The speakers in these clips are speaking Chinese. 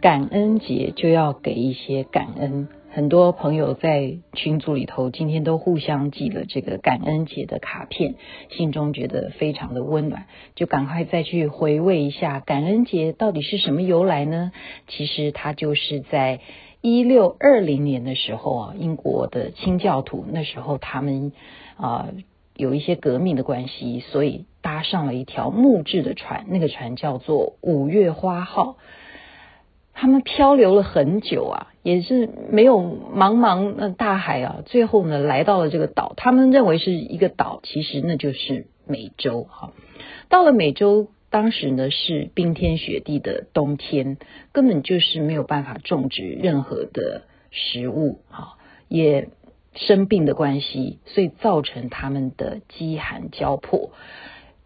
感恩节就要给一些感恩。很多朋友在群组里头，今天都互相寄了这个感恩节的卡片，心中觉得非常的温暖，就赶快再去回味一下感恩节到底是什么由来呢？其实它就是在一六二零年的时候啊，英国的清教徒那时候他们啊。有一些革命的关系，所以搭上了一条木质的船，那个船叫做五月花号。他们漂流了很久啊，也是没有茫茫那大海啊，最后呢来到了这个岛。他们认为是一个岛，其实那就是美洲哈。到了美洲，当时呢是冰天雪地的冬天，根本就是没有办法种植任何的食物哈，也。生病的关系，所以造成他们的饥寒交迫。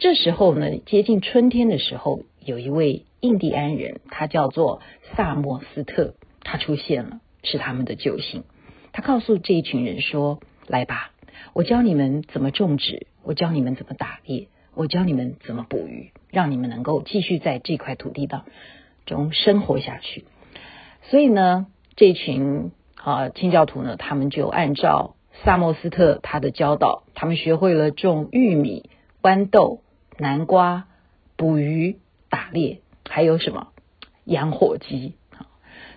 这时候呢，接近春天的时候，有一位印第安人，他叫做萨默斯特，他出现了，是他们的救星。他告诉这一群人说：“来吧，我教你们怎么种植，我教你们怎么打猎，我教你们怎么捕鱼，让你们能够继续在这块土地当中生活下去。”所以呢，这群。啊，清教徒呢，他们就按照萨默斯特他的教导，他们学会了种玉米、豌豆、南瓜、捕鱼、打猎，还有什么养火鸡。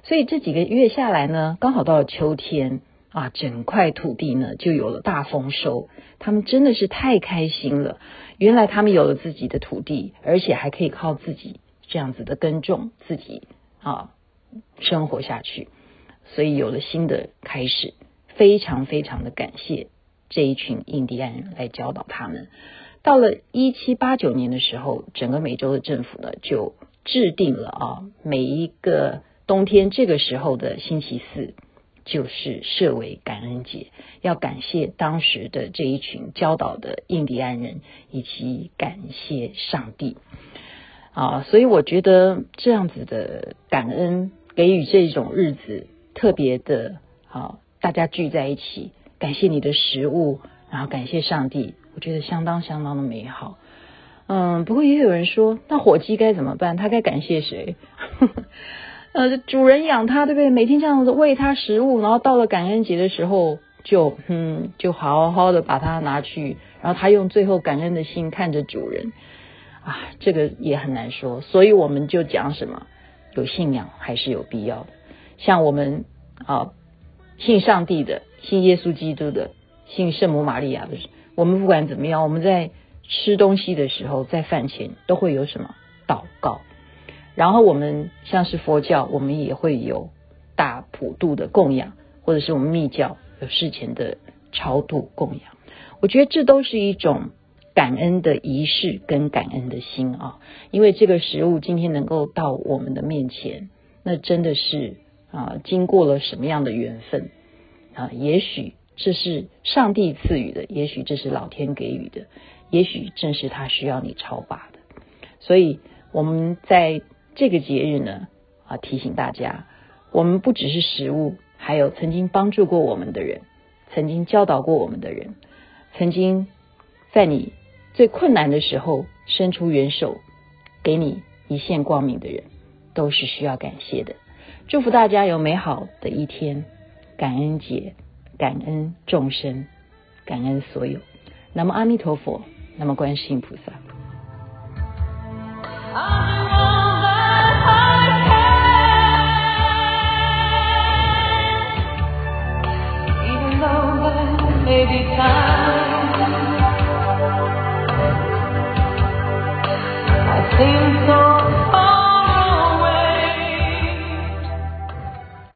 所以这几个月下来呢，刚好到了秋天啊，整块土地呢就有了大丰收。他们真的是太开心了，原来他们有了自己的土地，而且还可以靠自己这样子的耕种，自己啊生活下去。所以有了新的开始，非常非常的感谢这一群印第安人来教导他们。到了一七八九年的时候，整个美洲的政府呢就制定了啊，每一个冬天这个时候的星期四就是设为感恩节，要感谢当时的这一群教导的印第安人，以及感谢上帝啊。所以我觉得这样子的感恩，给予这种日子。特别的好，大家聚在一起，感谢你的食物，然后感谢上帝，我觉得相当相当的美好。嗯，不过也有人说，那火鸡该怎么办？他该感谢谁？呃，主人养它，对不对？每天这样子喂它食物，然后到了感恩节的时候，就嗯，就好好的把它拿去，然后他用最后感恩的心看着主人啊，这个也很难说。所以我们就讲什么，有信仰还是有必要的。像我们啊，信上帝的、信耶稣基督的、信圣母玛利亚的，我们不管怎么样，我们在吃东西的时候，在饭前都会有什么祷告。然后我们像是佛教，我们也会有大普度的供养，或者是我们密教有事前的超度供养。我觉得这都是一种感恩的仪式跟感恩的心啊，因为这个食物今天能够到我们的面前，那真的是。啊，经过了什么样的缘分啊？也许这是上帝赐予的，也许这是老天给予的，也许正是他需要你超拔的。所以我们在这个节日呢，啊，提醒大家，我们不只是食物，还有曾经帮助过我们的人，曾经教导过我们的人，曾经在你最困难的时候伸出援手，给你一线光明的人，都是需要感谢的。祝福大家有美好的一天，感恩节，感恩众生，感恩所有。南无阿弥陀佛，南无观世音菩萨。